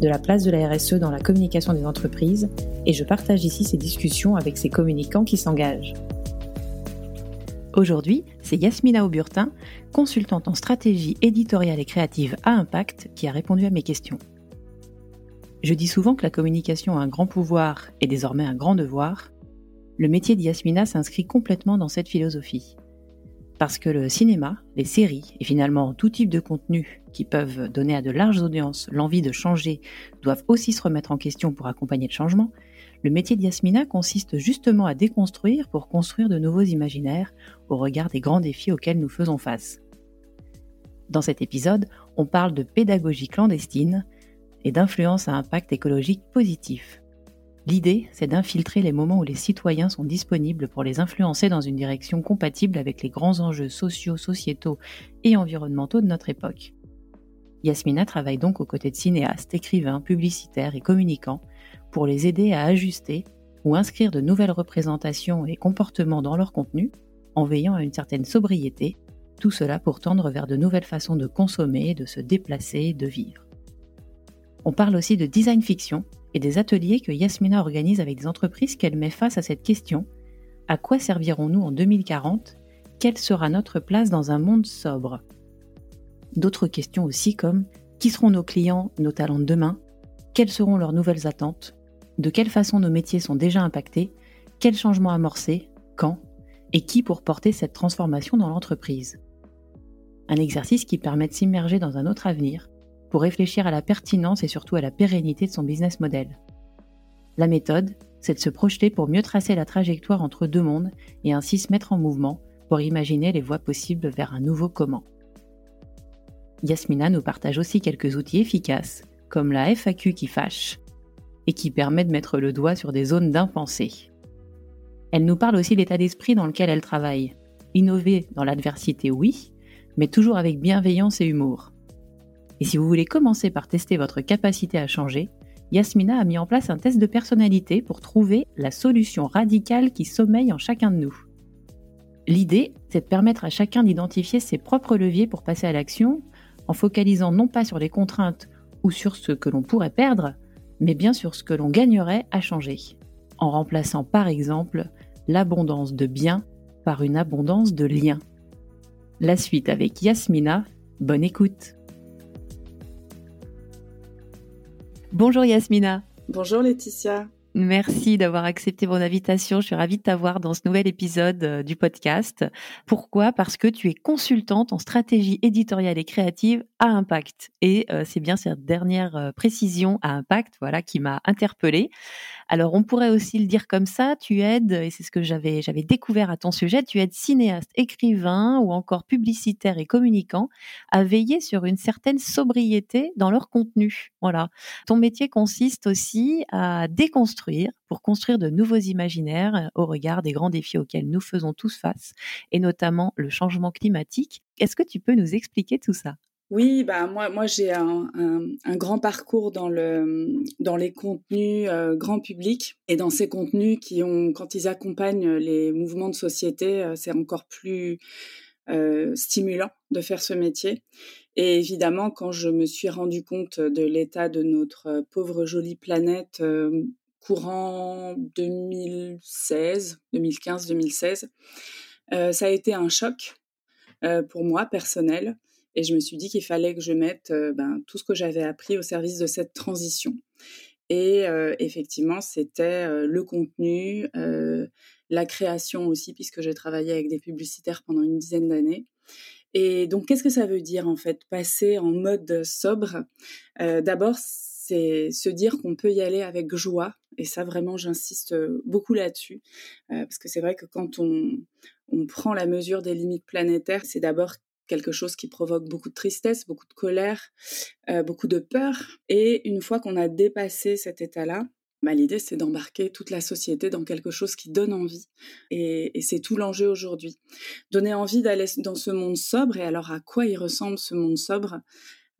de la place de la RSE dans la communication des entreprises et je partage ici ces discussions avec ces communicants qui s'engagent. Aujourd'hui, c'est Yasmina Auburtin, consultante en stratégie éditoriale et créative à Impact, qui a répondu à mes questions. Je dis souvent que la communication a un grand pouvoir et désormais un grand devoir. Le métier d'Yasmina s'inscrit complètement dans cette philosophie. Parce que le cinéma, les séries et finalement tout type de contenu qui peuvent donner à de larges audiences l'envie de changer doivent aussi se remettre en question pour accompagner le changement, le métier d'Yasmina consiste justement à déconstruire pour construire de nouveaux imaginaires au regard des grands défis auxquels nous faisons face. Dans cet épisode, on parle de pédagogie clandestine et d'influence à impact écologique positif. L'idée, c'est d'infiltrer les moments où les citoyens sont disponibles pour les influencer dans une direction compatible avec les grands enjeux sociaux, sociétaux et environnementaux de notre époque. Yasmina travaille donc aux côtés de cinéastes, écrivains, publicitaires et communicants pour les aider à ajuster ou inscrire de nouvelles représentations et comportements dans leur contenu, en veillant à une certaine sobriété, tout cela pour tendre vers de nouvelles façons de consommer, de se déplacer, de vivre. On parle aussi de design fiction et des ateliers que Yasmina organise avec des entreprises qu'elle met face à cette question. À quoi servirons-nous en 2040 Quelle sera notre place dans un monde sobre? D'autres questions aussi comme qui seront nos clients, nos talents de demain? Quelles seront leurs nouvelles attentes? De quelle façon nos métiers sont déjà impactés, quels changements amorcer, quand, et qui pour porter cette transformation dans l'entreprise? Un exercice qui permet de s'immerger dans un autre avenir réfléchir à la pertinence et surtout à la pérennité de son business model. La méthode, c'est de se projeter pour mieux tracer la trajectoire entre deux mondes et ainsi se mettre en mouvement pour imaginer les voies possibles vers un nouveau comment. Yasmina nous partage aussi quelques outils efficaces, comme la FAQ qui fâche, et qui permet de mettre le doigt sur des zones d'impensé. Elle nous parle aussi de l'état d'esprit dans lequel elle travaille. Innover dans l'adversité, oui, mais toujours avec bienveillance et humour. Et si vous voulez commencer par tester votre capacité à changer, Yasmina a mis en place un test de personnalité pour trouver la solution radicale qui sommeille en chacun de nous. L'idée, c'est de permettre à chacun d'identifier ses propres leviers pour passer à l'action, en focalisant non pas sur les contraintes ou sur ce que l'on pourrait perdre, mais bien sur ce que l'on gagnerait à changer, en remplaçant par exemple l'abondance de biens par une abondance de liens. La suite avec Yasmina, bonne écoute. Bonjour Yasmina. Bonjour Laetitia. Merci d'avoir accepté mon invitation. Je suis ravie de t'avoir dans ce nouvel épisode euh, du podcast. Pourquoi? Parce que tu es consultante en stratégie éditoriale et créative à Impact. Et euh, c'est bien cette dernière euh, précision à Impact, voilà, qui m'a interpellée. Alors, on pourrait aussi le dire comme ça, tu aides, et c'est ce que j'avais, j'avais découvert à ton sujet, tu aides cinéastes, écrivains ou encore publicitaires et communicants à veiller sur une certaine sobriété dans leur contenu. Voilà. Ton métier consiste aussi à déconstruire pour construire de nouveaux imaginaires au regard des grands défis auxquels nous faisons tous face, et notamment le changement climatique. Est-ce que tu peux nous expliquer tout ça? Oui, bah moi, moi j'ai un, un, grand parcours dans le dans les contenus euh, grand public et dans ces contenus qui ont, quand ils accompagnent les mouvements de société, euh, c'est encore plus euh, stimulant de faire ce métier. Et évidemment, quand je me suis rendu compte de l'état de notre pauvre jolie planète courant 2016, 2015, 2016, ça a été un choc pour moi personnel et je me suis dit qu'il fallait que je mette euh, ben, tout ce que j'avais appris au service de cette transition. Et effectivement, c'était le contenu, la création aussi, puisque j'ai travaillé avec des publicitaires pendant une dizaine d'années. Et donc, qu'est-ce que ça veut dire en fait, passer en mode sobre? D'abord, c'est se dire qu'on peut y aller avec joie. Et ça, vraiment, j'insiste beaucoup là-dessus. parce que c'est vrai que quand on, on prend la mesure des limites planétaires, c'est d'abord quelque chose qui provoque beaucoup de tristesse, beaucoup de colère, euh, beaucoup de peur. Et une fois qu'on a dépassé cet état-là, bah, l'idée c'est d'embarquer toute la société dans quelque chose qui donne envie. Et, c'est tout l'enjeu aujourd'hui. Donner envie d'aller dans ce monde sobre. Et alors à quoi il ressemble ce monde sobre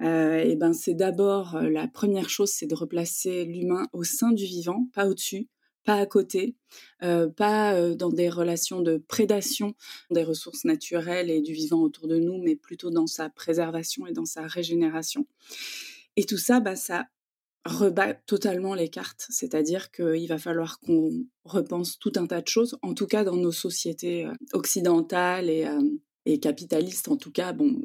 euh, et ben c'est d'abord euh, la première chose, c'est de replacer l'humain au sein du vivant, pas au-dessus, pas à côté, euh, pas euh, dans des relations de prédation des ressources naturelles et du vivant autour de nous, mais plutôt dans sa préservation et dans sa régénération. Et tout ça, bah, ça rebat totalement les cartes, c'est-à-dire qu'il va falloir qu'on repense tout un tas de choses, en tout cas dans nos sociétés euh, occidentales et, et capitalistes, en tout cas, bon,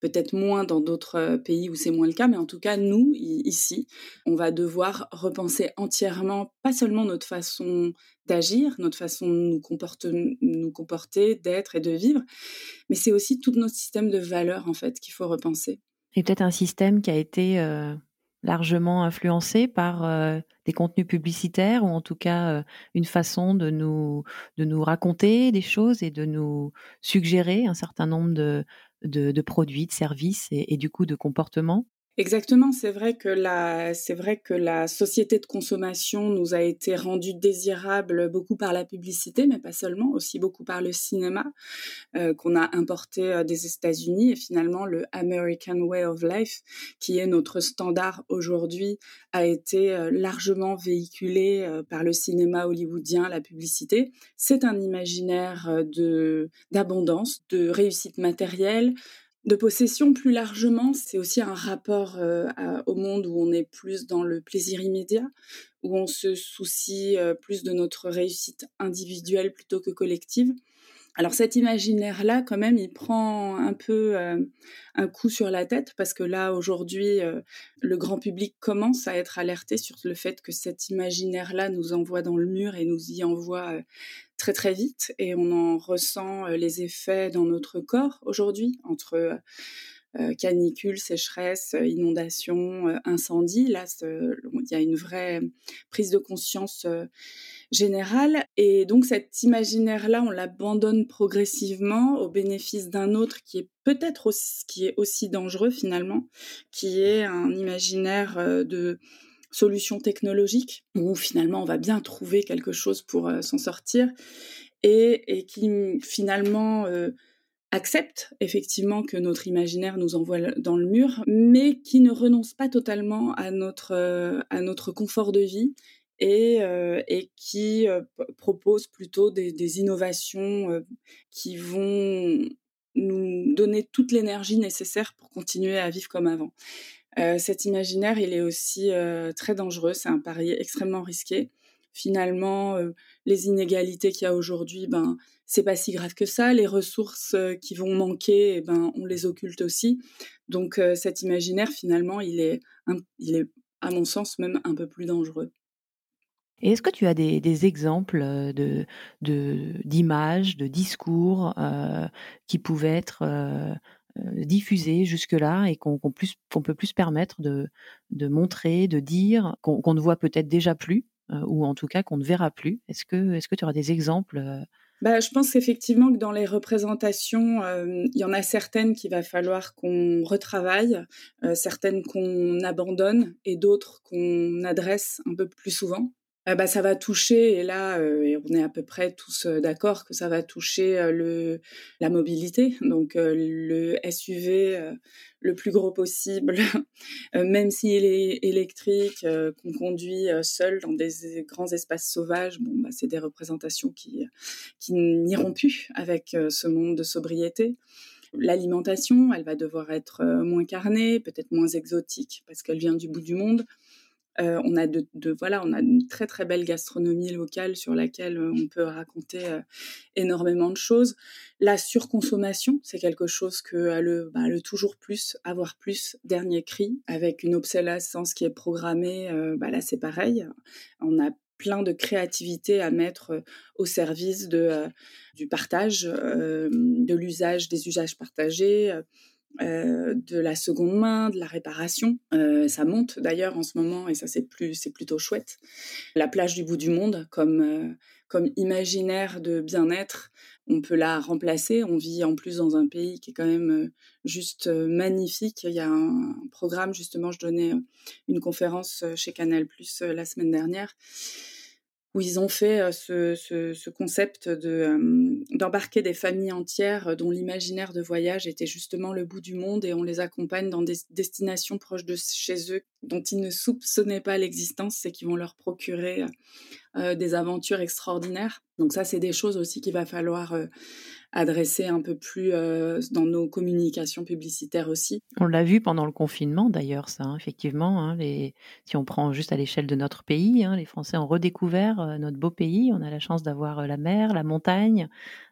peut-être moins dans d'autres pays où c'est moins le cas, mais en tout cas, nous, ici, on va devoir repenser entièrement, pas seulement notre façon d'agir, notre façon de nous, comporter, d'être et de vivre, mais c'est aussi tout notre système de valeurs, en fait, qu'il faut repenser. Et peut-être un système qui a été largement influencé par des contenus publicitaires ou en tout cas une façon de nous, de nous raconter des choses et de nous suggérer un certain nombre de, de, produits, de services et, du coup de comportements Exactement, c'est vrai que la c'est vrai que la société de consommation nous a été rendue désirable beaucoup par la publicité, mais pas seulement, aussi beaucoup par le cinéma euh, qu'on a importé euh, des États-Unis et finalement le American Way of Life, qui est notre standard aujourd'hui, a été euh, largement véhiculé par le cinéma hollywoodien, la publicité. C'est un imaginaire de d'abondance, de réussite matérielle, de possession plus largement, c'est aussi un rapport euh, au monde où on est plus dans le plaisir immédiat, où on se soucie euh, plus de notre réussite individuelle plutôt que collective. Alors cet imaginaire-là, quand même, il prend un peu euh, un coup sur la tête parce que là, aujourd'hui, euh, le grand public commence à être alerté sur le fait que cet imaginaire-là nous envoie dans le mur et nous y envoie euh, très très vite et on en ressent les effets dans notre corps aujourd'hui entre euh, canicule, sécheresse, euh, inondation, euh, incendie. Là, il y a une vraie prise de conscience générale. Et donc cet imaginaire-là, on l'abandonne progressivement au bénéfice d'un autre qui est peut-être aussi, qui est aussi dangereux finalement, qui est un imaginaire de solutions technologiques où finalement on va bien trouver quelque chose pour s'en sortir et, qui finalement accepte effectivement que notre imaginaire nous envoie dans le mur, mais qui ne renonce pas totalement à notre, euh, à notre confort de vie et, euh, et qui euh, propose plutôt des, des innovations qui vont nous donner toute l'énergie nécessaire pour continuer à vivre comme avant. cet imaginaire, il est aussi très dangereux, c'est un pari extrêmement risqué. Finalement, les inégalités qu'il y a aujourd'hui, ben, c'est pas si grave que ça. Les ressources euh, qui vont manquer, eh ben, on les occulte aussi. Donc euh, cet imaginaire, finalement, il est, il est, à mon sens, même un peu plus dangereux. Et est-ce que tu as des, exemples euh, d'images, de, discours qui pouvaient être diffusés jusque-là et qu'on, qu'on, peut plus permettre de, de montrer, de dire, qu'on, ne voit peut-être déjà plus, ou en tout cas qu'on ne verra plus Est-ce que, est-ce que tu auras des exemples bah, je pense effectivement que dans les représentations, euh, il y en a certaines qu'il va falloir qu'on retravaille, euh, certaines qu'on abandonne et d'autres qu'on adresse un peu plus souvent. Euh, bah, ça va toucher, et là, euh, on est à peu près tous euh, d'accord que ça va toucher le, la mobilité, donc le SUV le plus gros possible, même s'il est électrique, qu'on conduit seul dans des grands espaces sauvages, bon, bah, c'est des représentations qui, qui n'iront plus avec ce monde de sobriété. L'alimentation, elle va devoir être moins carnée, peut-être moins exotique, parce qu'elle vient du bout du monde. Euh, on a de, voilà, on a une très très belle gastronomie locale sur laquelle euh, on peut raconter euh, énormément de choses. La surconsommation, c'est quelque chose que le, bah, le toujours plus, avoir plus, dernier cri, avec une obsolescence qui est programmée. bah là, c'est pareil. On a plein de créativité à mettre au service de, du partage, de l'usage, des usages partagés, euh, de la seconde main, de la réparation. Euh, ça monte d'ailleurs en ce moment et ça c'est plus c'est plutôt chouette. La plage du bout du monde comme euh, comme imaginaire de bien-être, on peut la remplacer. On vit en plus dans un pays qui est quand même juste magnifique. Il y a un programme justement, je donnais une conférence chez Canal Plus la semaine dernière où ils ont fait ce, concept de d'embarquer des familles entières dont l'imaginaire de voyage était justement le bout du monde et on les accompagne dans des destinations proches de chez eux dont ils ne soupçonnaient pas l'existence et qui vont leur procurer des aventures extraordinaires. Donc ça, c'est des choses aussi qu'il va falloir adresser un peu plus euh, dans nos communications publicitaires aussi. On l'a vu pendant le confinement d'ailleurs, ça, hein, effectivement. Hein. Si on prend juste à l'échelle de notre pays, hein, les Français ont redécouvert euh, notre beau pays. On a la chance d'avoir euh, la mer, la montagne,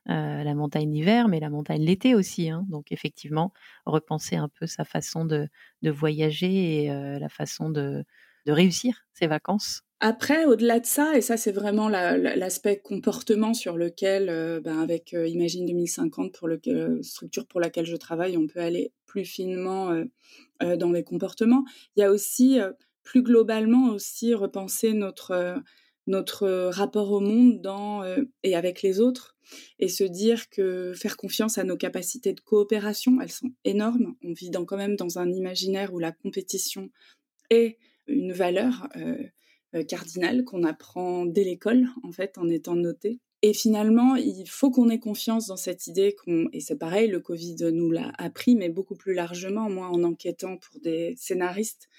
la montagne l'hiver, mais la montagne l'été aussi. Donc effectivement, repenser un peu sa façon de, de voyager et la façon de, réussir ses vacances? Après, au-delà de ça, et ça c'est vraiment l'aspect comportement sur lequel, euh, ben, avec euh, Imagine 2050, pour le euh, structure pour laquelle je travaille, on peut aller plus finement dans les comportements. Il y a aussi, plus globalement aussi, repenser notre notre rapport au monde dans, et avec les autres, et se dire que faire confiance à nos capacités de coopération, elles sont énormes. On vit quand même dans un imaginaire où la compétition une valeur euh, cardinal qu'on apprend dès l'école, en fait, en étant noté. Et finalement, il faut qu'on ait confiance dans cette idée qu'on, et c'est pareil, le Covid nous l'a appris, mais beaucoup plus largement, moi, en enquêtant pour des scénaristes,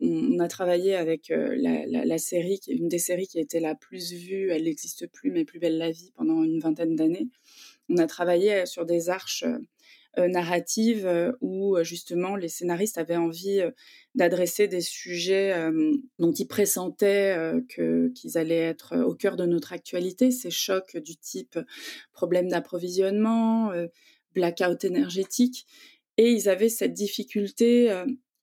on, a travaillé avec euh, la, série, une des séries qui été la plus vue, elle n'existe plus, mais Plus belle la vie, pendant une vingtaine d'années. On a travaillé sur des arches euh, narrative euh, où euh, justement les scénaristes avaient envie d'adresser des sujets dont ils pressentaient qu'ils allaient être au cœur de notre actualité, ces chocs du type problème d'approvisionnement, blackout énergétique. Et ils avaient cette difficulté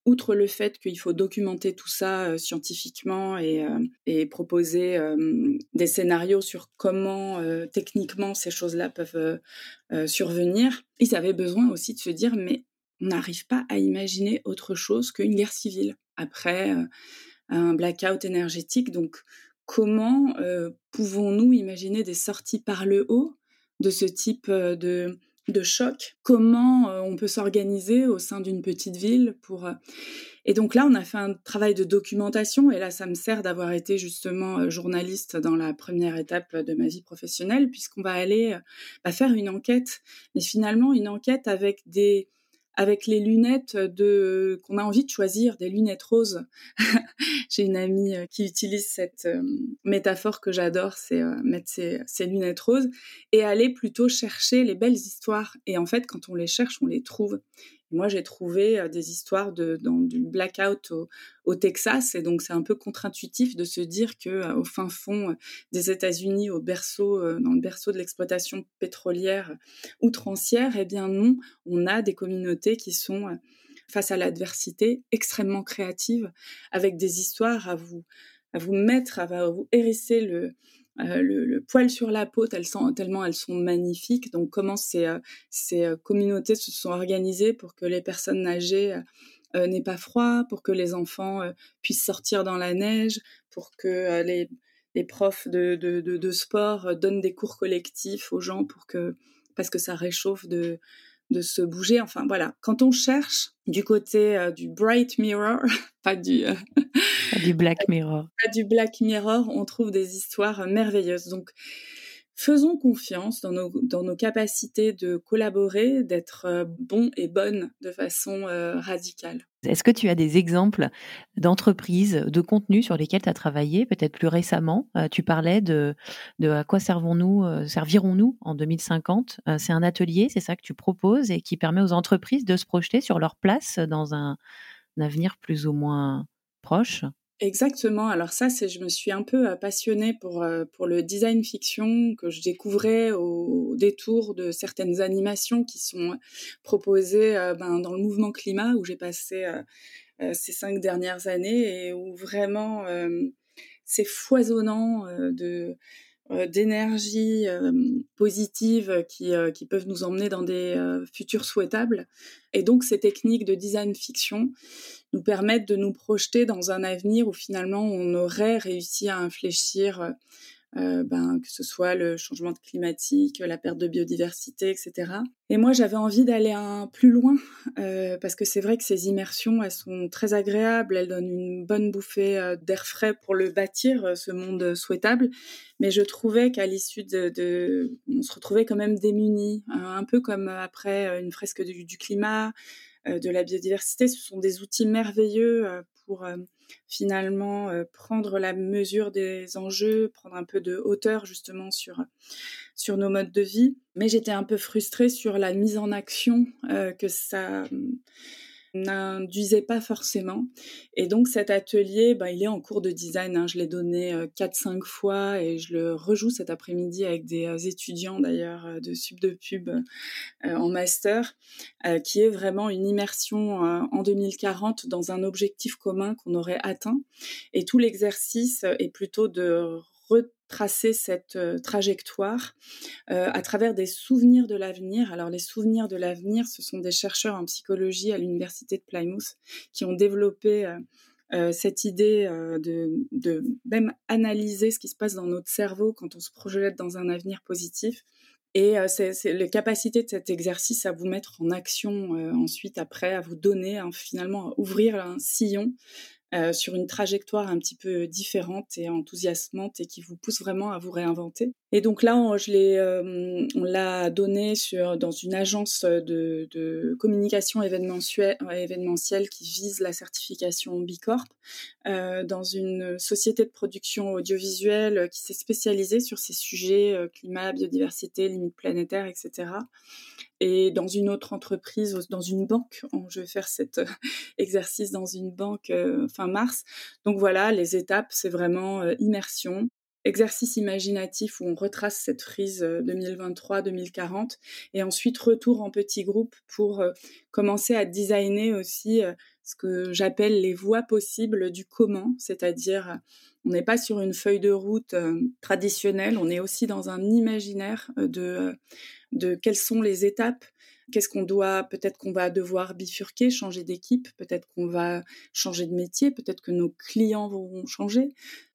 outre le fait qu'il faut documenter tout ça euh, scientifiquement et, euh, proposer euh, des scénarios sur comment techniquement ces choses-là peuvent survenir, ils avaient besoin aussi de se dire mais on n'arrive pas à imaginer autre chose qu'une guerre civile après un blackout énergétique. Donc comment pouvons-nous imaginer des sorties par le haut de ce type de de choc, comment euh, on peut s'organiser au sein d'une petite ville pour... Euh, et donc là, on a fait un travail de documentation, et là, ça me sert d'avoir été justement euh, journaliste dans la première étape de ma vie professionnelle, puisqu'on va aller bah, faire une enquête, mais finalement une enquête avec des avec les lunettes de qu'on a envie de choisir, des lunettes roses. J'ai une amie euh, qui utilise cette euh, métaphore que j'adore, c'est euh, mettre ses, lunettes roses et aller plutôt chercher les belles histoires. Et en fait, quand on les cherche, on les trouve. Moi, j'ai trouvé euh, des histoires de, dans, du blackout au, Texas, et donc c'est un peu contre-intuitif de se dire que euh, au fin fond euh, des États-Unis, au berceau, dans le berceau de l'exploitation pétrolière outrancière, eh bien non, on a des communautés qui sont face à l'adversité extrêmement créatives, avec des histoires à vous à vous mettre, à vous hérisser le, euh, le, poil sur la peau, tellement elles sont magnifiques. Donc comment ces, euh, ces euh, communautés se sont organisées pour que les personnes âgées n'aient pas froid, pour que les enfants puissent sortir dans la neige, pour que les, les, profs de, de, de, sport donnent des cours collectifs aux gens pour que, parce que ça réchauffe de, de se bouger. Enfin voilà, quand on cherche du côté du bright mirror, pas du du Black Mirror. du Black Mirror, on trouve des histoires merveilleuses. Donc, faisons confiance dans nos, capacités de collaborer, d'être euh, bons et bonnes de façon euh, radicale. Est-ce que tu as des exemples d'entreprises, de contenus sur lesquels tu as travaillé, peut-être plus récemment? Euh, Tu parlais de, de à quoi servons-nous, servirons-nous en 2050 C'est un atelier, c'est ça que tu proposes et qui permet aux entreprises de se projeter sur leur place dans un avenir plus ou moins proche? Exactement. Alors ça, c'est, je me suis un peu passionnée pour pour le design fiction que je découvrais au, détour de certaines animations qui sont proposées ben, dans le mouvement climat où j'ai passé ces cinq dernières années et où vraiment c'est foisonnant de euh, d'énergie euh, positive qui, euh, qui, peuvent nous emmener dans des futurs souhaitables. Et donc ces techniques de design fiction nous permettent de nous projeter dans un avenir où finalement on aurait réussi à infléchir euh, ben, que ce soit le changement climatique, la perte de biodiversité, etc. Et moi, j'avais envie d'aller un plus loin euh, parce que c'est vrai que ces immersions, elles sont très agréables, elles donnent une bonne bouffée euh, d'air frais pour le bâtir, ce monde souhaitable. Mais je trouvais qu'à l'issue de, on se retrouvait quand même démunis, hein, un peu comme après une fresque du climat, de la biodiversité. Ce sont des outils merveilleux pour finalement euh, prendre la mesure des enjeux, prendre un peu de hauteur justement sur, sur nos modes de vie. Mais j'étais un peu frustrée sur la mise en action euh, que ça n'induisait pas forcément. Et donc cet atelier, bah, il est en cours de design. Hein. Je l'ai donné 4-5 euh, fois et je le rejoue cet après-midi avec des euh, étudiants d'ailleurs euh, de sub de pub en master, qui est vraiment une immersion en 2040 dans un objectif commun qu'on aurait atteint. Et tout l'exercice est plutôt de tracer cette euh, trajectoire euh, à travers des souvenirs de l'avenir. Alors les souvenirs de l'avenir, ce sont des chercheurs en psychologie à l'université de Plymouth qui ont développé euh, cette idée de, même analyser ce qui se passe dans notre cerveau quand on se projette dans un avenir positif. Et c'est la capacité de cet exercice à vous mettre en action ensuite, après, à vous donner, hein, finalement, à ouvrir un sillon euh, sur une trajectoire un petit peu différente et enthousiasmante et qui vous pousse vraiment à vous réinventer. Et donc là, on, je euh, on l'a donné sur, dans une agence de, communication événementielle, événementielle qui vise la certification Bicorp, euh, dans une société de production audiovisuelle qui s'est spécialisée sur ces sujets euh, climat, biodiversité, limites planétaires, etc et dans une autre entreprise, dans une banque. Je vais faire cet euh, exercice dans une banque euh, fin mars. Donc voilà, les étapes, c'est vraiment euh, immersion, exercice imaginatif où on retrace cette frise 2023-2040 et ensuite retour en petit groupe pour commencer à designer aussi ce que j'appelle les voies possibles du comment, c'est-à-dire on n'est pas sur une feuille de route traditionnelle, on est aussi dans un imaginaire de de quelles sont les étapes, qu'est-ce qu'on doit, peut-être qu'on va devoir bifurquer, changer d'équipe, peut-être qu'on va changer de métier, peut-être que nos clients vont changer.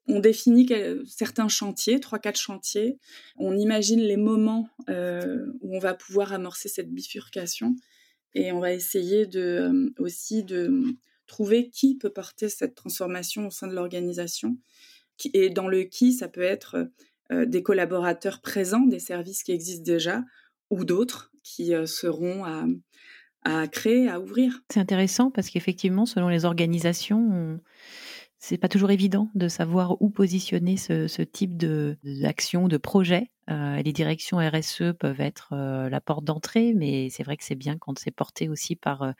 On définit certains chantiers, trois, quatre chantiers. On imagine les moments euh, où on va pouvoir amorcer cette bifurcation et on va essayer de, euh, aussi de trouver qui peut porter cette transformation au sein de l'organisation. Et dans le qui, ça peut être euh, des collaborateurs présents, des services qui existent déjà, ou d'autres qui seront à, à, créer, à ouvrir. C'est intéressant parce qu'effectivement, selon les organisations, c'est pas toujours évident de savoir où positionner ce, ce type d'action, de, projet. Euh, les directions RSE peuvent être euh, la porte d'entrée, mais c'est vrai que c'est bien quand c'est porté aussi par, euh,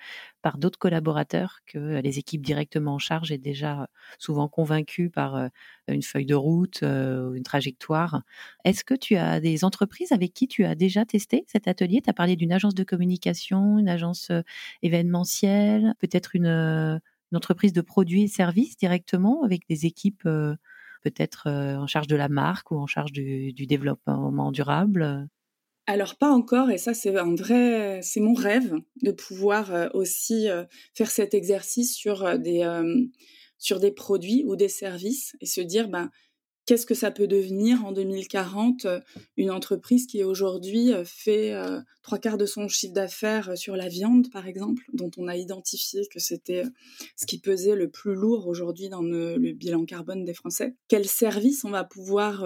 par d'autres collaborateurs que les équipes directement en charge est déjà souvent convaincues par une feuille de route, une trajectoire. Est-ce que tu as des entreprises avec qui tu as déjà testé cet atelier? Tu as parlé d'une agence de communication, une agence événementielle, peut-être une entreprise de produits et services directement avec des équipes peut-être euh, en charge de la marque ou en charge du, développement durable? Alors pas encore, et ça c'est un vrai, c'est mon rêve de pouvoir euh, aussi faire cet exercice sur des sur des produits ou des services et se dire ben qu'est-ce que ça peut devenir en 2040 euh, une entreprise qui aujourd'hui euh, fait euh, trois quarts de son chiffre d'affaires sur la viande, par exemple, dont on a identifié que c'était ce qui pesait le plus lourd aujourd'hui dans le, le, bilan carbone des Français? Quel service on va pouvoir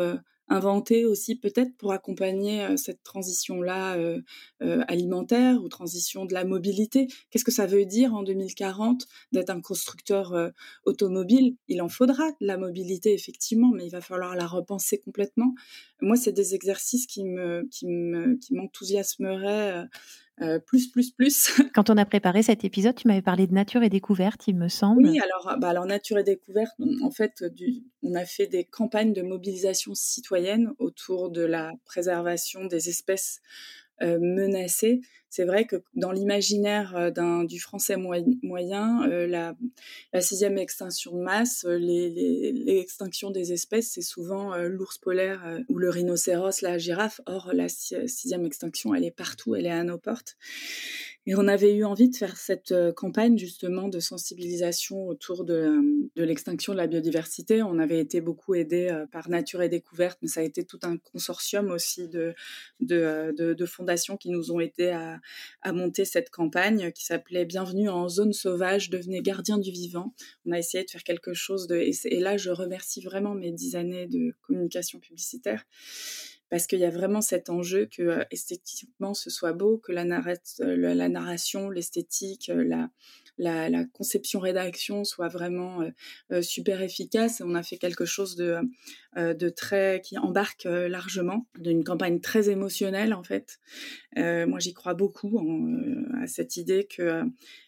inventer aussi peut-être pour accompagner euh, cette transition-là euh, euh, alimentaire ou transition de la mobilité. Qu'est-ce que ça veut dire en 2040 d'être un constructeur automobile? Il en faudra de la mobilité effectivement, mais il va falloir la repenser complètement. Moi, c'est des exercices qui me qui me m'enthousiasmeraient plus, plus, plus. Quand on a préparé cet épisode, tu m'avais parlé de nature et découverte, il me semble. Oui, alors, bah, alors nature et découverte, en fait, du, on a fait des campagnes de mobilisation citoyenne autour de la préservation des espèces euh, menacées. C'est vrai que dans l'imaginaire euh, du français moyen, euh, la, sixième extinction de masse, l'extinction des espèces, c'est souvent l'ours polaire ou le rhinocéros, la girafe. Or, la sixième extinction, elle est partout, elle est à nos portes. Et on avait eu envie de faire cette campagne justement de sensibilisation autour de, l'extinction de la biodiversité. On avait été beaucoup aidé par Nature et Découverte, mais ça a été tout un consortium aussi de, fondations qui nous ont aidés à, monter cette campagne qui s'appelait Bienvenue en zone sauvage, devenez gardien du vivant. On a essayé de faire quelque chose de... Et, là, je remercie vraiment mes dix années de communication publicitaire parce qu'il y a vraiment cet enjeu que euh, esthétiquement ce soit beau, que la, euh, narration, l'esthétique, euh, la, la, la, conception rédaction soit vraiment super efficace. On a fait quelque chose de très qui embarque largement, d'une campagne très émotionnelle en fait. moi, j'y crois beaucoup à cette idée que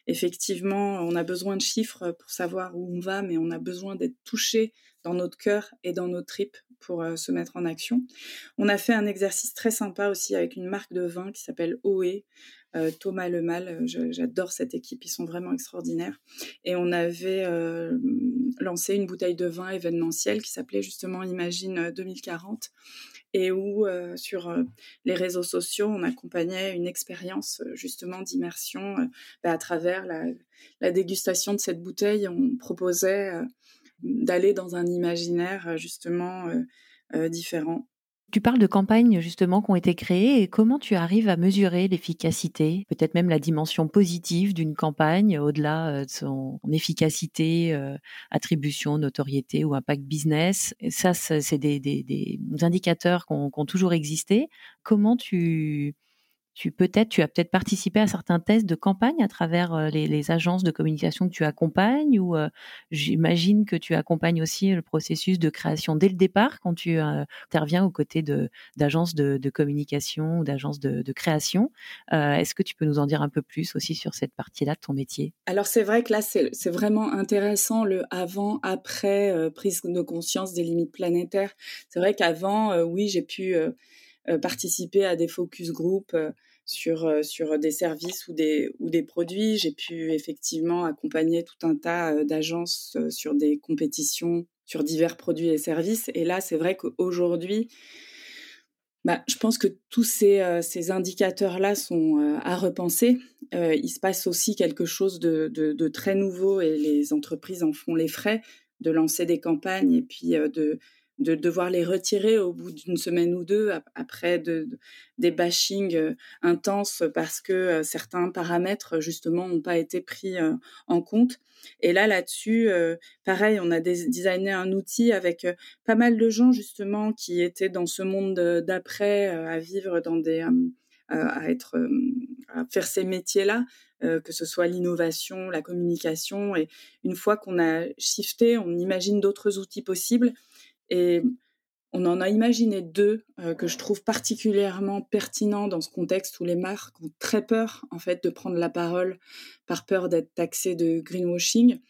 effectivement, on a besoin de chiffres pour savoir où on va, mais on a besoin d'être touché dans notre cœur et dans nos tripes pour euh, se mettre en action. On a fait un exercice très sympa aussi avec une marque de vin qui s'appelle OE, euh, Thomas Lemal. Euh, j'adore cette équipe, ils sont vraiment extraordinaires. Et on avait lancé une bouteille de vin événementielle qui s'appelait justement Imagine 2040 et où sur les réseaux sociaux, on accompagnait une expérience justement d'immersion bah, à travers la, dégustation de cette bouteille. On proposait d'aller dans un imaginaire euh, justement euh, euh, différent. Tu parles de campagnes justement qui ont été créées et comment tu arrives à mesurer l'efficacité, peut-être même la dimension positive d'une campagne au-delà de son efficacité, attribution, notoriété ou impact business? ça, c'est des, indicateurs qui ont, toujours existé. Comment tu, tu peut-être, tu as peut-être participé à certains tests de campagne à travers euh, les, agences de communication que tu accompagnes, ou euh, j'imagine que tu accompagnes aussi le processus de création dès le départ quand tu euh, interviens aux côtés de d'agences de, communication ou d'agences de, création. Est-ce que tu peux nous en dire un peu plus aussi sur cette partie-là de ton métier? Alors c'est vrai que là c'est vraiment intéressant le avant-après prise de conscience des limites planétaires. C'est vrai qu'avant, oui, j'ai pu participer à des focus group euh, sur, euh, sur des services ou des, ou des produits. J'ai pu effectivement accompagner tout un tas d'agences sur des compétitions sur divers produits et services. Et là, c'est vrai qu'aujourd'hui, bah, je pense que tous ces, ces indicateurs-là sont à repenser. il se passe aussi quelque chose de, de, de, très nouveau et les entreprises en font les frais de lancer des campagnes et puis de de devoir les retirer au bout d'une semaine ou deux après de, des bashings euh, intenses parce que euh, certains paramètres justement n'ont pas été pris euh, en compte. Et là, là-dessus, pareil, on a designé un outil avec pas mal de gens justement qui étaient dans ce monde d'après, à vivre dans des, à être, à faire ces métiers-là, que ce soit l'innovation, la communication. Et une fois qu'on a shifté, on imagine d'autres outils possibles. Et on en a imaginé deux euh, que je trouve particulièrement pertinents dans ce contexte où les marques ont très peur en fait de prendre la parole par peur d'être taxées de greenwashing.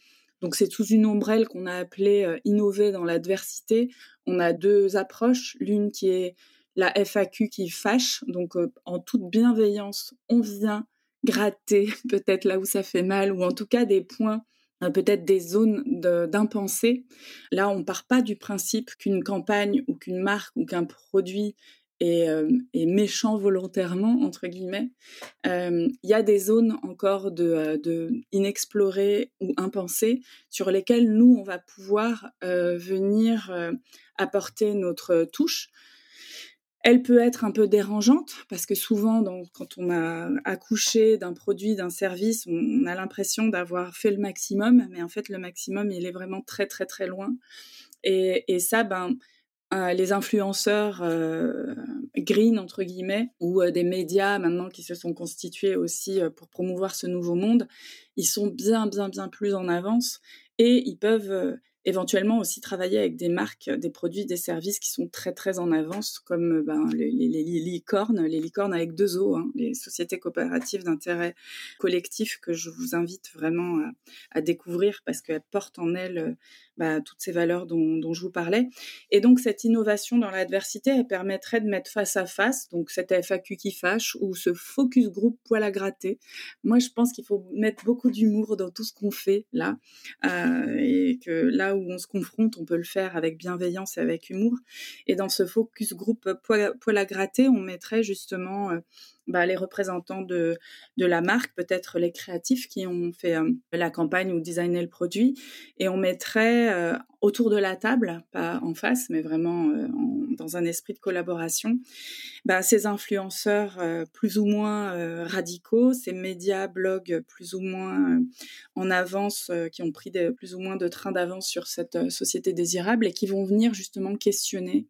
Donc c'est sous une ombrelle qu'on a appelée euh, innover dans l'adversité. On a deux approches, l'une qui est la FAQ qui fâche, donc euh, en toute bienveillance, on vient gratter peut-être là où ça fait mal ou en tout cas des points peut-être des zones d'impensé. Là, on part pas du principe qu'une campagne ou qu'une marque ou qu'un produit est, euh, méchant volontairement, entre guillemets. Euh, il y a des zones encore de, de, inexplorées ou impensées sur lesquelles nous, on va pouvoir venir apporter notre touche. Elle peut être un peu dérangeante parce que souvent, quand on a accouché d'un produit, d'un service, on, a l'impression d'avoir fait le maximum, mais en fait, le maximum, il est vraiment très, très, très loin. Et, ça, ben, euh, les influenceurs euh, green, entre guillemets, ou euh, des médias maintenant qui se sont constitués aussi pour promouvoir ce nouveau monde, ils sont bien, bien, bien plus en avance et ils peuvent éventuellement aussi travailler avec des marques, des produits, des services qui sont très très en avance, comme ben, les, licornes, les licornes avec deux O, hein, les sociétés coopératives d'intérêt collectif que je vous invite vraiment à, découvrir parce qu'elles portent en elles bah, toutes ces valeurs dont, je vous parlais. Et donc cette innovation dans l'adversité, elle permettrait de mettre face à face, donc cette FAQ qui fâche ou ce focus group poil à gratter. Moi, je pense qu'il faut mettre beaucoup d'humour dans tout ce qu'on fait là, euh, et que là où on se confronte, on peut le faire avec bienveillance et avec humour. Et dans ce focus group poil, poil à gratter, on mettrait justement euh, bah, les représentants de, de la marque, peut-être les créatifs qui ont fait euh, la campagne ou designé le produit, et on mettrait euh, autour de la table, pas en face, mais vraiment euh, dans un esprit de collaboration, bah, ces influenceurs plus ou moins radicaux, ces médias, blogs plus ou moins en avance, qui ont pris plus ou moins de train d'avance sur cette société désirable et qui vont venir justement questionner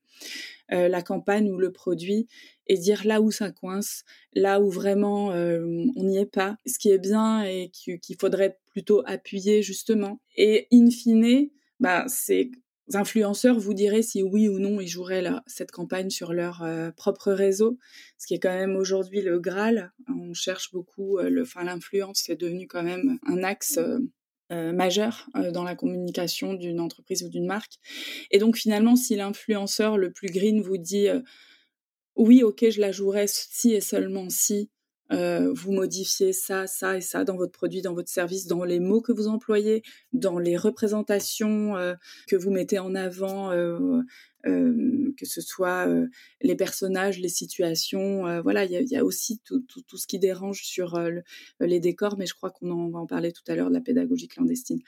la campagne ou le produit et dire là où ça coince, là où vraiment on n'y est pas, ce qui est bien et qu'il faudrait plutôt appuyer justement. Et in fine, bah, ces influenceurs vous diraient si oui ou non ils joueraient cette campagne sur leur propre réseau, ce qui est quand même aujourd'hui le Graal. On cherche beaucoup, le, enfin l'influence est devenu quand même un axe majeur dans la communication d'une entreprise ou d'une marque. Et donc finalement, si l'influenceur le plus green vous dit oui, ok, je la jouerai si et seulement si euh, vous modifiez ça, ça et ça dans votre produit, dans votre service, dans les mots que vous employez, dans les représentations euh, que vous mettez en avant, euh, que ce soit les personnages, les situations. voilà, il y a, aussi tout, ce qui dérange sur les décors, mais je crois qu'on va en parler tout à l'heure de la pédagogie clandestine.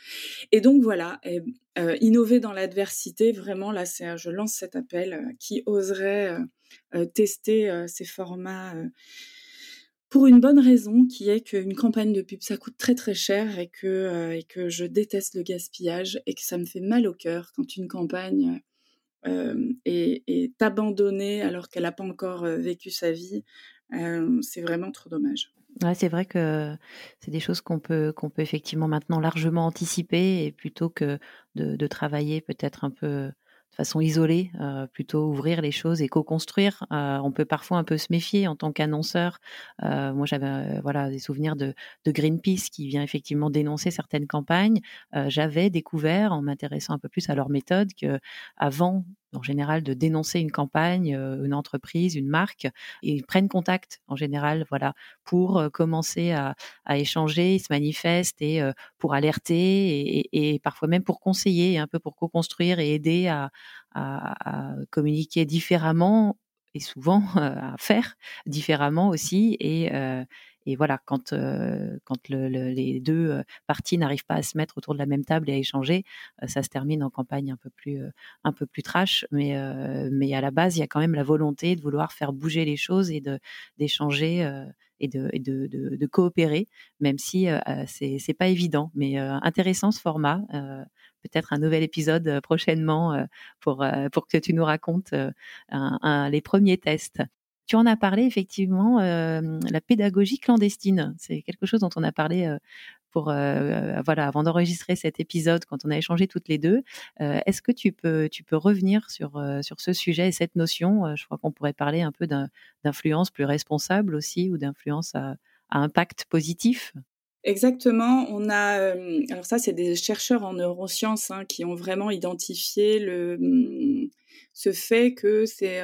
Et donc voilà, innover dans l'adversité, vraiment là, je lance cet appel qui oserait tester ces formats pour une bonne raison qui est qu'une campagne de pub ça coûte très très cher euh, et que je déteste le gaspillage et que ça me fait mal au cœur quand une campagne euh, est, est, abandonnée alors qu'elle n'a pas encore euh, vécu sa vie. c'est vraiment trop dommage. C'est vrai que c'est des choses qu'on peut peut effectivement maintenant largement anticiper et plutôt que de travailler peut-être un peu façon isolée, euh, plutôt ouvrir les choses et co-construire. Euh, on peut parfois un peu se méfier en tant qu'annonceur. Euh, moi, j'avais voilà des souvenirs de, de, Greenpeace qui vient effectivement dénoncer certaines campagnes. j'avais découvert, en m'intéressant un peu plus à leur méthode, que avant en général de dénoncer une campagne, euh, une entreprise, une marque, ils prennent contact en général, voilà, pour euh, commencer à, échanger, ils se manifestent et euh, pour alerter et, parfois même pour conseiller, un peu pour co-construire et aider à, communiquer différemment et souvent à faire différemment aussi et, et voilà, quand, euh, quand le, les deux euh, parties n'arrivent pas à se mettre autour de la même table et à échanger, euh, ça se termine en campagne un peu plus, un peu plus trash. Mais, mais à la base, il y a quand même la volonté de vouloir faire bouger les choses et d'échanger et, de, et de, de, coopérer, même si c'est, c'est pas évident. Mais intéressant ce format. Peut-être un nouvel épisode prochainement pour, pour que tu nous racontes un, les premiers tests. Tu en as parlé effectivement, euh, la pédagogie clandestine. C'est quelque chose dont on a parlé euh, pour euh, voilà avant d'enregistrer cet épisode quand on a échangé toutes les deux. Est-ce que tu peux tu peux revenir sur sur ce sujet et cette notion? Je crois qu'on pourrait parler un peu d'influence plus responsable aussi ou d'influence à, impact positif. Exactement. On a alors ça c'est des chercheurs en neurosciences hein, qui ont vraiment identifié le mmh, ce fait que c'est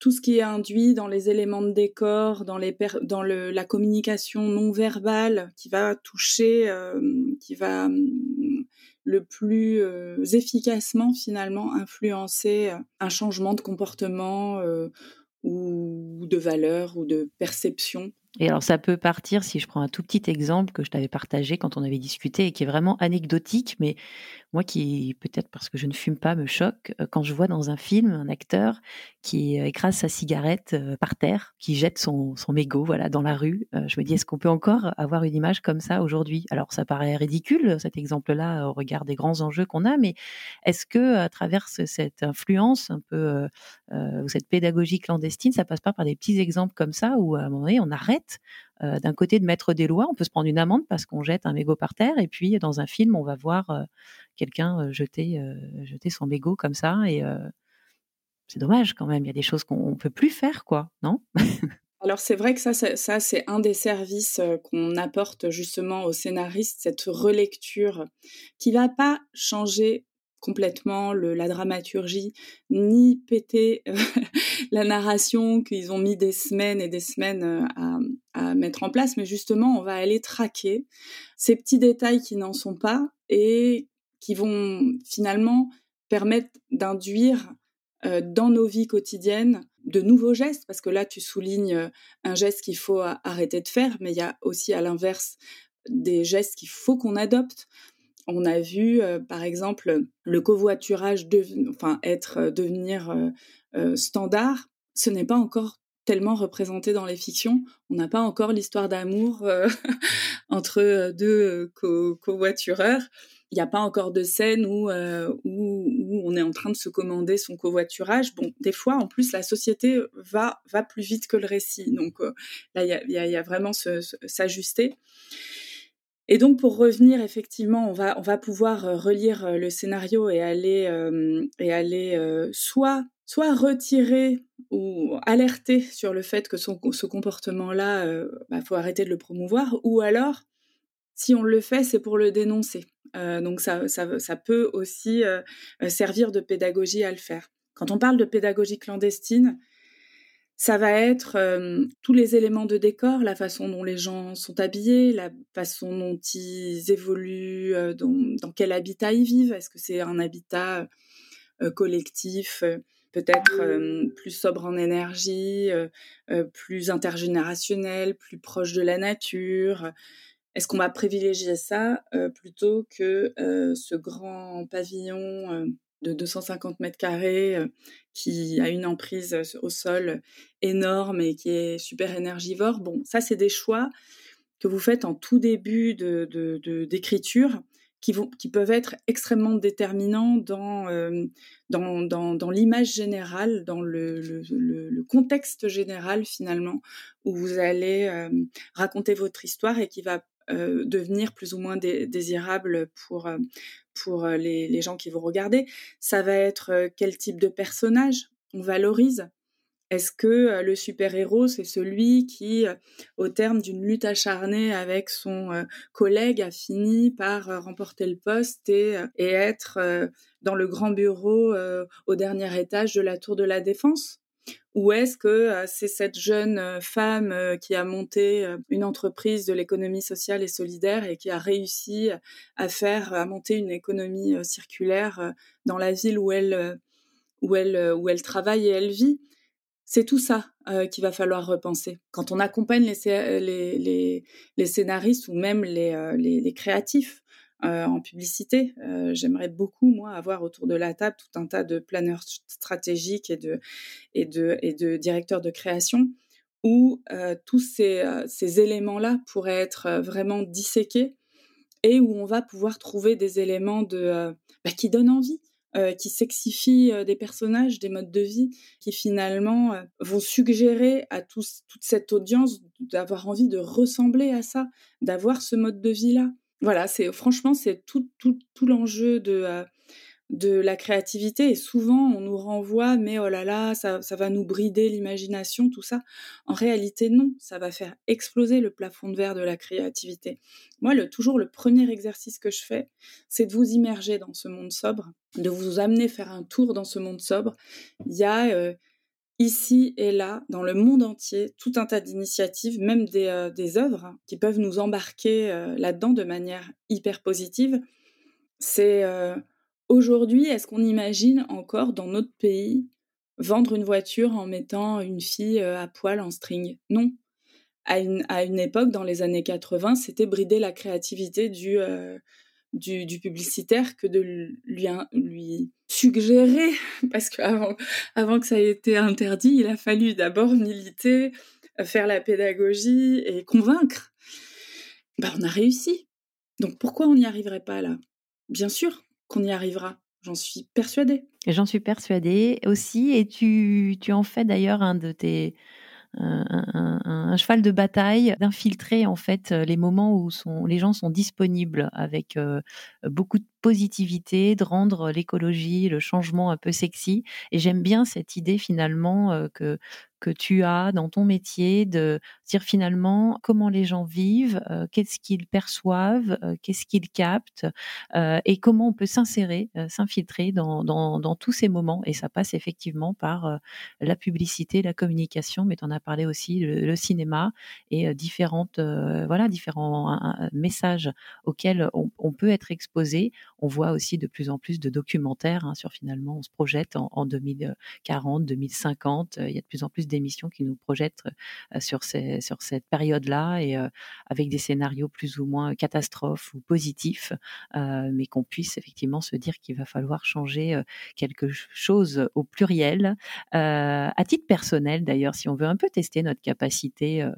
tout ce qui est induit dans les éléments de décor, dans, la communication non verbale, qui va toucher, euh, qui va hum, le plus euh, efficacement finalement influencer euh, un changement de comportement ou de valeur ou de perception. Et alors ça peut partir, si je prends un tout petit exemple que je t'avais partagé quand on avait discuté et qui est vraiment anecdotique, mais moi qui, peut-être parce que je ne fume pas, me choque, euh, quand je vois dans un film un acteur qui euh, écrase sa cigarette euh, par terre, qui jette son, son mégot voilà, dans la rue, je me dis, est-ce qu'on peut encore avoir une image comme ça aujourd'hui? Alors ça paraît ridicule, cet exemple-là, au regard des grands enjeux qu'on a, mais est-ce que à travers cette influence un peu, ou cette pédagogie clandestine, ça passe pas par des petits exemples comme ça, où à un moment donné, on arrête honnête. D'un côté, de mettre des lois, on peut se prendre une amende parce qu'on jette un mégot par terre, et puis dans un film, on va voir quelqu'un jeter, jeter son mégot comme ça, et c'est dommage quand même. Il y a des choses qu'on ne peut plus faire, quoi, non? Alors c'est vrai que ça, ça, c'est un des services qu'on apporte justement aux scénaristes, cette relecture qui va pas changer complètement la dramaturgie, ni péter la narration qu'ils ont mis des semaines et des semaines à, à, mettre en place, mais justement on va aller traquer ces petits détails qui n'en sont pas et qui vont finalement permettre d'induire dans nos vies quotidiennes de nouveaux gestes, parce que là, tu soulignes un geste qu'il faut arrêter de faire, mais il y a aussi à l'inverse des gestes qu'il faut qu'on adopte. On a vu, par exemple, le covoiturage être devenir standard. Ce n'est pas encore tellement représenté dans les fictions. On n'a pas encore l'histoire d'amour entre deux covoitureurs il n'y a pas encore de scène euh, où, on est en train de se commander son covoiturage. Bon, des fois, en plus, la société va, plus vite que le récit. Donc euh, là, il y a, vraiment s'ajuster. Et donc, pour revenir, effectivement, on va, on va pouvoir euh, relire le scénario et aller, et aller soit, soit retirer ou alerter sur le fait que ce comportement-là, il bah, faut arrêter de le promouvoir, ou alors, si on le fait, c'est pour le dénoncer. Euh, donc ça, ça, peut aussi euh, euh, servir de pédagogie à le faire. Quand on parle de pédagogie clandestine, ça va être tous les éléments de décor, la façon dont les gens sont habillés, la façon dont ils évoluent, dans, quel habitat ils vivent. Est-ce que c'est un habitat collectif, peut-être plus sobre en énergie, plus intergénérationnel, plus proche de la nature? Est-ce qu'on va privilégier ça plutôt que ce grand pavillon de 250 mètres carrés qui a une emprise au sol énorme et qui est super énergivore Bon, ça, c'est des choix que vous faites en tout début d'écriture. De, qui, vont, qui peuvent être extrêmement déterminants dans, dans, dans, dans l'image générale, dans le, le, contexte général finalement, où vous allez raconter votre histoire et qui va euh, devenir plus ou moins désirable pour, euh, pour euh, les, les, gens qui vont regarder. Ça va être quel type de personnage on valorise? Est-ce que le super-héros, c'est celui qui, au terme d'une lutte acharnée avec son collègue, a fini par remporter le poste et, et être dans le grand bureau au dernier étage de la tour de la défense? Ou est-ce que euh, c'est cette jeune euh, femme euh, qui a monté une entreprise de l'économie sociale et solidaire et qui a réussi à faire, à monter une économie circulaire dans la ville où elle, où elle, où elle travaille et elle vit? C'est tout ça qu'il va falloir repenser. Quand on accompagne les, les, scénaristes ou même les, les créatifs euh, en publicité. Euh, j'aimerais beaucoup, moi, avoir autour de la table tout un tas de planeurs stratégiques et de, et de, et de directeurs de création où euh, tous ces, ces éléments-là pourraient être vraiment disséqués et où on va pouvoir trouver des éléments de, bah, qui donnent envie. qui sexifient des personnages, des modes de vie, qui finalement vont suggérer à toute cette audience d'avoir envie de ressembler à ça, d'avoir ce mode de vie-là voilà, c'est franchement c'est tout, l'enjeu de, euh, de la créativité et souvent on nous renvoie mais oh là là ça, va nous brider l'imagination tout ça. En réalité non, ça va faire exploser le plafond de verre de la créativité. Moi toujours le premier exercice que je fais, c'est de vous immerger dans ce monde sobre, de vous amener faire un tour dans ce monde sobre. Il y a euh, ici et là, dans le monde entier, tout un tas d'initiatives, même des, euh, œuvres hein, qui peuvent nous embarquer euh, là-dedans de manière hyper positive. C'est euh, aujourd'hui, est-ce qu'on imagine encore dans notre pays vendre une voiture en mettant une fille à poil en string? Non. À une, à une, époque, dans les années 80, c'était brider la créativité du, du, publicitaire que de lui, lui suggérer, parce qu'avant avant que ça ait été interdit, il a fallu d'abord militer, faire la pédagogie et convaincre. Ben, on a réussi. Donc pourquoi on n'y arriverait pas là? Bien sûr qu'on y arrivera. J'en suis persuadée. J'en suis persuadée aussi. Et tu, tu en fais d'ailleurs un de tes, un, cheval de bataille d'infiltrer en fait les moments où sont, les gens sont disponibles avec beaucoup de positivité, de rendre l'écologie, le changement un peu sexy. Et j'aime bien cette idée finalement que que tu as dans ton métier de dire finalement comment les gens vivent, qu'est-ce qu'ils perçoivent, qu'est-ce qu'ils captent et comment on peut s'insérer, s'infiltrer dans, dans, tous ces moments. Et ça passe effectivement par la publicité, la communication, mais tu en as parlé aussi, le, cinéma et différentes, voilà, différents messages auxquels on, peut être exposé. On voit aussi de plus en plus de documentaires hein, sur finalement, on se projette en, en 2040, 2050. Il y a de plus en plus d'émissions qui nous projettent euh, sur, ces, sur cette période-là et euh, avec des scénarios plus ou moins catastrophes ou positifs, euh, mais qu'on puisse effectivement se dire qu'il va falloir changer quelque chose au pluriel. à titre personnel, d'ailleurs, si on veut un peu tester notre capacité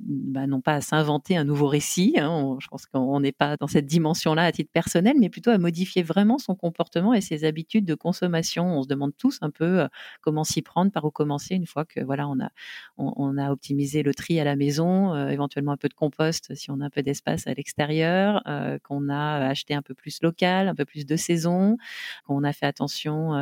bah, non pas à s'inventer un nouveau récit, hein, je pense qu'on n'est pas dans cette dimension-là à titre personnel, mais plutôt à modifier vraiment son comportement et ses habitudes de consommation. On se demande tous un peu euh, comment s'y prendre, par où commencer une fois que voilà on a on, a optimisé le tri à la maison, euh, éventuellement un peu de compost si on a un peu d'espace à l'extérieur, euh, qu'on a acheté un peu plus local, un peu plus de saison, qu'on a fait attention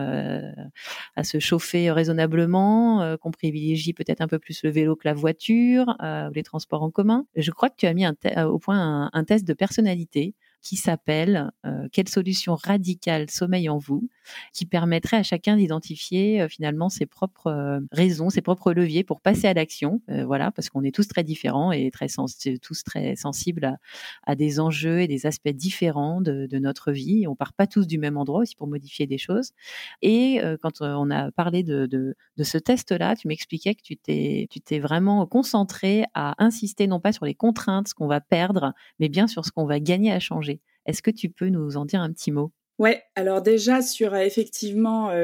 à se chauffer raisonnablement, qu'on privilégie peut-être un peu plus le vélo que la voiture, les transports en commun. Je crois que tu as mis au point un, test de personnalité qui s'appelle euh, Quelle solution radicale sommeille en vous qui permettrait à chacun d'identifier euh, finalement ses propres euh, raisons, ses propres leviers pour passer à l'action. voilà, parce qu'on est tous très différents et très tous très sensibles à, des enjeux et des aspects différents de, notre vie. On part pas tous du même endroit aussi pour modifier des choses. Et quand on a parlé de, de, de ce test-là, tu m'expliquais que tu t'es tu t'es vraiment concentré à insister non pas sur les contraintes, ce qu'on va perdre, mais bien sur ce qu'on va gagner à changer. Est-ce que tu peux nous en dire un petit mot? Ouais, alors déjà sur euh, effectivement euh,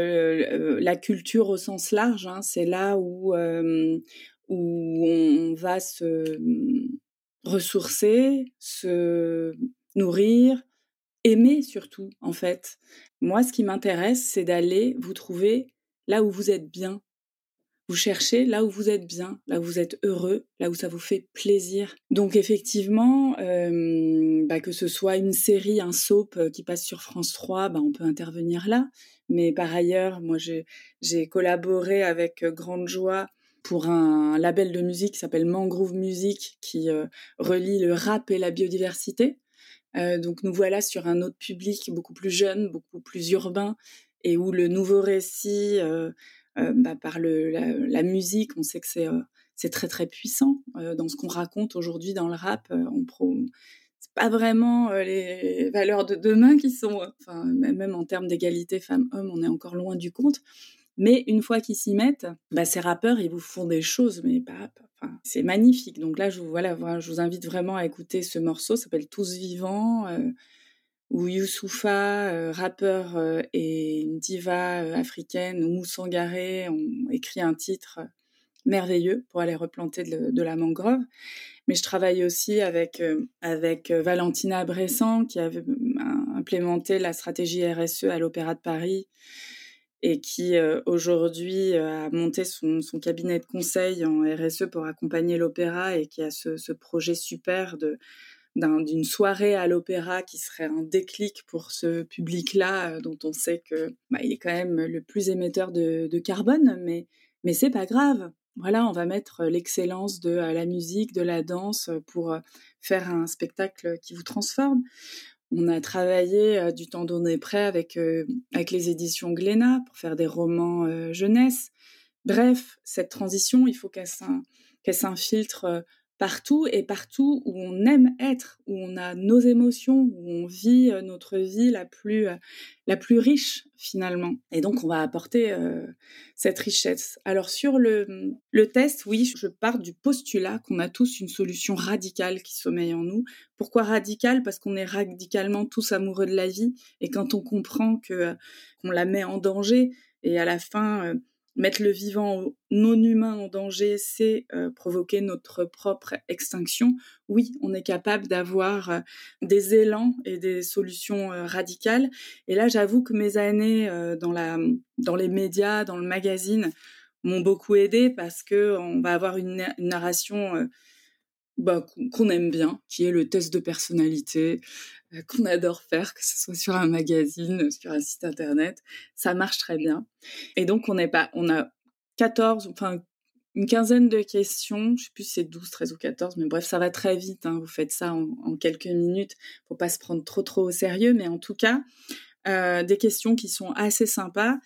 euh, la culture au sens large, hein, c'est là où où on va se ressourcer, se nourrir, aimer surtout en fait. Moi, ce qui m'intéresse, c'est d'aller vous trouver là où vous êtes bien, vous cherchez là où vous êtes bien, là où vous êtes heureux, là où ça vous fait plaisir. Donc effectivement, euh, bah, que ce soit une série, un soap euh, qui passe sur France 3, bah, on peut intervenir là. Mais par ailleurs, moi j'ai collaboré avec euh, grande joie pour un label de musique qui s'appelle Mangrove Music qui relie le rap et la biodiversité. donc nous voilà sur un autre public beaucoup plus jeune, beaucoup plus urbain et où le nouveau récit euh, bah, par la, musique, on sait que c'est euh, très très puissant euh, dans ce qu'on raconte aujourd'hui dans le rap. on pro c'est pas vraiment les valeurs de demain qui sont, enfin, même en termes d'égalité femmes-hommes, on est encore loin du compte. Mais une fois qu'ils s'y mettent, bah, ces rappeurs, ils vous font des choses, mais c'est magnifique. Donc là, je vous, invite vraiment à écouter ce morceau, s'appelle Tous vivants où Youssoufa, euh, rappeur euh, et diva euh, africaine, ou Sangaré, ont écrit un titre merveilleux pour aller replanter de, la mangrove. Mais je travaille aussi avec, avec Valentina Bressan, qui avait implémenté la stratégie RSE à l'Opéra de Paris et qui aujourd'hui a monté son, son, cabinet de conseil en RSE pour accompagner l'opéra et qui a ce, ce projet super de d'une soirée à l'opéra qui serait un déclic pour ce public-là, euh, dont on sait que bah, il est quand même le plus émetteur de, carbone, mais mais c'est pas grave. Voilà, on va mettre l'excellence de la musique, de la danse pour faire un spectacle qui vous transforme. On a travaillé du temps donné près avec avec les éditions Glénat pour faire des romans jeunesse. Bref, cette transition, il faut qu'elle s'infiltre partout et partout où on aime être, où on a nos émotions, où on vit euh, notre vie la plus, euh, la plus riche finalement. Et donc on va apporter euh, cette richesse. Alors sur le, le test, oui, je pars du postulat qu'on a tous une solution radicale qui sommeille en nous. Pourquoi radicale? Parce qu'on est radicalement tous amoureux de la vie et quand on comprend que qu'on la met en danger et à la fin mettre le vivant non humain en danger, c'est euh, provoquer notre propre extinction. Oui, on est capable d'avoir euh, des élans et des solutions euh, radicales. Et là, j'avoue que mes années dans, la, dans les médias, dans le magazine, m'ont beaucoup aidé parce que on va avoir une, narration bah, qu'on aime bien, qui est le test de personnalité qu'on adore faire, que ce soit sur un magazine, sur un site internet. Ça marche très bien. Et donc on n'est pas, on a 14, enfin une quinzaine de questions, je sais plus si c'est 12, 13 ou 14, mais bref, ça va très vite, hein. vous faites ça en, quelques minutes, faut pas se prendre trop trop au sérieux, mais en tout cas, euh, des questions qui sont assez sympas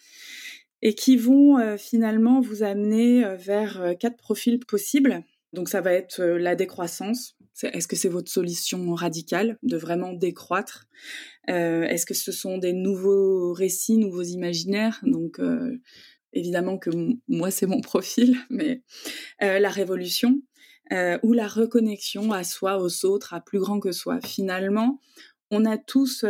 et qui vont euh, finalement vous amener euh, vers quatre profils possibles. Donc ça va être la décroissance. Est-ce que c'est votre solution radicale de vraiment décroître? Est-ce que ce sont des nouveaux récits, nouveaux imaginaires? Donc évidemment que moi c'est mon profil, mais la révolution ou la reconnexion à soi, aux autres, à plus grand que soi. Finalement, on a tous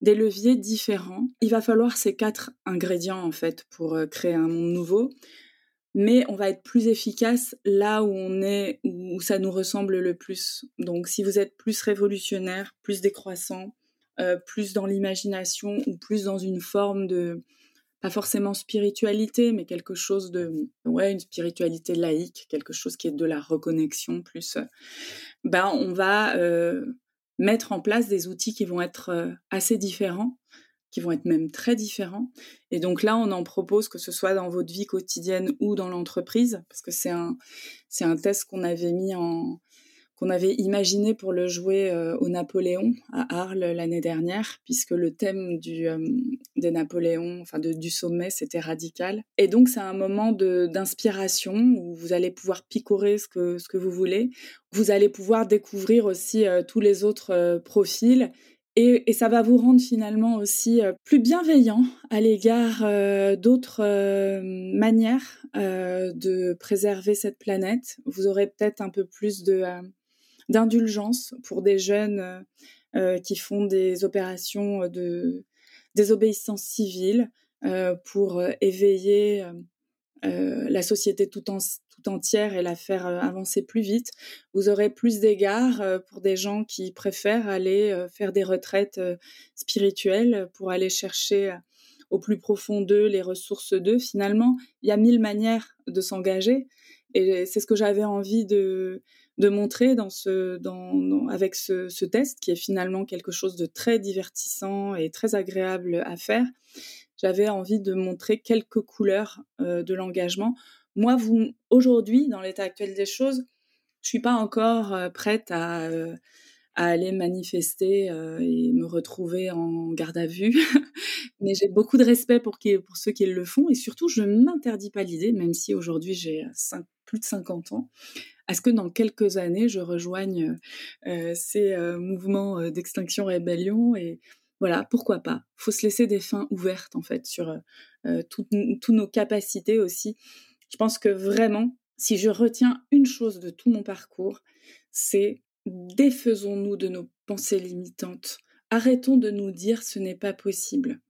des leviers différents. Il va falloir ces quatre ingrédients en fait pour euh, créer un monde nouveau, mais on va être plus efficace là où on est, où ça nous ressemble le plus. Donc si vous êtes plus révolutionnaire, plus décroissant, euh, plus dans l'imagination ou plus dans une forme de pas forcément spiritualité, mais quelque chose de ouais une spiritualité laïque, quelque chose qui est de la reconnexion plus. Euh, ben on va mettre en place des outils qui vont être euh, assez différents, qui vont être même très différents. Et donc là, on en propose que ce soit dans votre vie quotidienne ou dans l'entreprise, parce que c'est un, c'est un test qu'on avait mis en, qu'on avait imaginé pour le jouer euh, au Napoléon à Arles l'année dernière, puisque le thème du, euh, des Napoléons, enfin du sommet, c'était radical. Et donc c'est un moment d'inspiration où vous allez pouvoir picorer ce que, ce que vous voulez. Vous allez pouvoir découvrir aussi euh, tous les autres profils et, ça va vous rendre finalement aussi plus bienveillant à l'égard d'autres manières de préserver cette planète. Vous aurez peut-être un peu plus de d'indulgence pour des jeunes euh, euh, qui font des opérations de désobéissance civile euh, pour éveiller la société tout, entière et la faire avancer plus vite. Vous aurez plus d'égards pour des gens qui préfèrent aller faire des retraites spirituelles pour aller chercher au plus profond d'eux les ressources d'eux. Finalement, il y a mille manières de s'engager et c'est ce que j'avais envie de, de montrer dans ce, dans, avec ce, test, qui est finalement quelque chose de très divertissant et très agréable à faire, j'avais envie de montrer quelques couleurs euh, de l'engagement. Moi, aujourd'hui, dans l'état actuel des choses, je suis pas encore euh, prête à, euh, à, aller manifester et me retrouver en garde à vue, mais j'ai beaucoup de respect pour, ceux qui le font et surtout, je ne m'interdis pas l'idée, même si aujourd'hui j'ai plus de 50 ans, à ce que dans quelques années, je rejoigne euh, ces euh, mouvements euh, d'extinction rébellion et voilà, pourquoi pas? Faut se laisser des fins ouvertes en fait sur toutes nos capacités aussi. Je pense que vraiment, si je retiens une chose de tout mon parcours, c'est défaisons-nous de nos pensées limitantes. Arrêtons de nous dire ce n'est pas possible.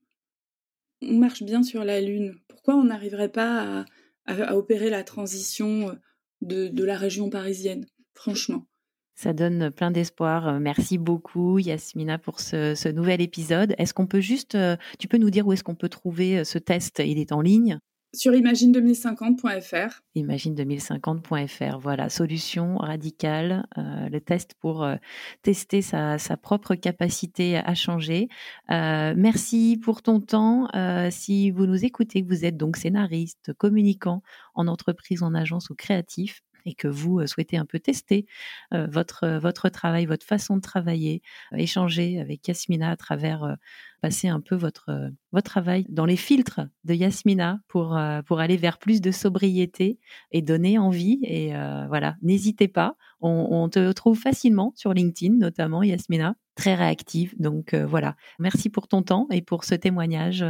On marche bien sur la Lune. Pourquoi on n'arriverait pas à opérer la transition de, la région parisienne, franchement? Ça donne plein d'espoir. Euh, merci beaucoup, Yasmina, pour ce, nouvel épisode. Est-ce qu'on peut juste, euh, tu peux nous dire où est-ce qu'on peut trouver euh, ce test? Il est en ligne sur imagine2050.fr. Imagine2050.fr, voilà, solution radicale, le test pour tester sa, propre capacité à changer. merci pour ton temps. si vous nous écoutez, vous êtes donc scénariste, communicant en entreprise, en agence ou créatif, et que vous souhaitez un peu tester votre, votre travail, votre façon de travailler, échanger avec Yasmina à travers passer un peu votre, votre travail dans les filtres de Yasmina pour, pour aller vers plus de sobriété et donner envie. Et voilà, n'hésitez pas. On, on, te trouve facilement sur LinkedIn, notamment Yasmina, très réactive. Donc voilà, merci pour ton temps et pour ce témoignage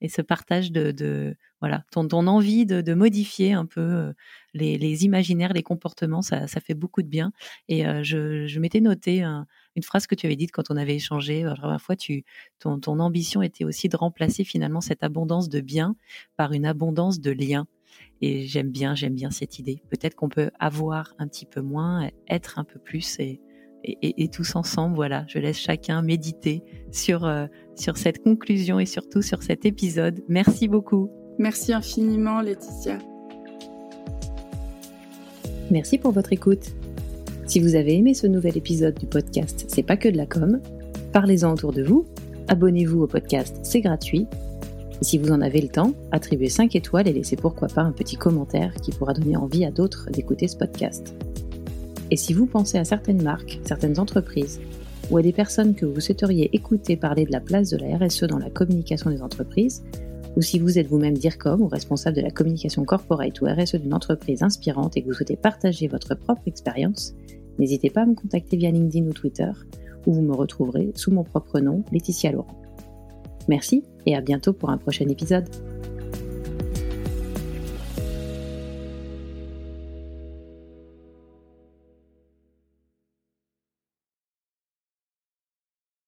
et ce partage de, voilà ton, envie de, modifier un peu les, les, imaginaires, les comportements. Ça, fait beaucoup de bien. Et je, je m'étais noté un, une phrase que tu avais dite quand on avait échangé la première fois. Ton, ambition était aussi de remplacer finalement cette abondance de biens par une abondance de liens. Et j'aime bien, j'aime bien cette idée. Peut-être qu'on peut avoir un petit peu moins, être un peu plus et, et, et, tous ensemble, voilà, je laisse chacun méditer sur, euh, sur cette conclusion et surtout sur cet épisode. Merci beaucoup. Merci infiniment, Laetitia. Merci pour votre écoute. Si vous avez aimé ce nouvel épisode du podcast C'est pas que de la com, parlez-en autour de vous, abonnez-vous au podcast, c'est gratuit. Et si vous en avez le temps, attribuez 5 étoiles et laissez pourquoi pas un petit commentaire qui pourra donner envie à d'autres d'écouter ce podcast. Et si vous pensez à certaines marques, certaines entreprises, ou à des personnes que vous souhaiteriez écouter parler de la place de la RSE dans la communication des entreprises, ou si vous êtes vous-même DIRCOM ou responsable de la communication corporate ou RSE d'une entreprise inspirante et que vous souhaitez partager votre propre expérience, n'hésitez pas à me contacter via LinkedIn ou Twitter, où vous me retrouverez sous mon propre nom, Laetitia Laurent. Merci et à bientôt pour un prochain épisode.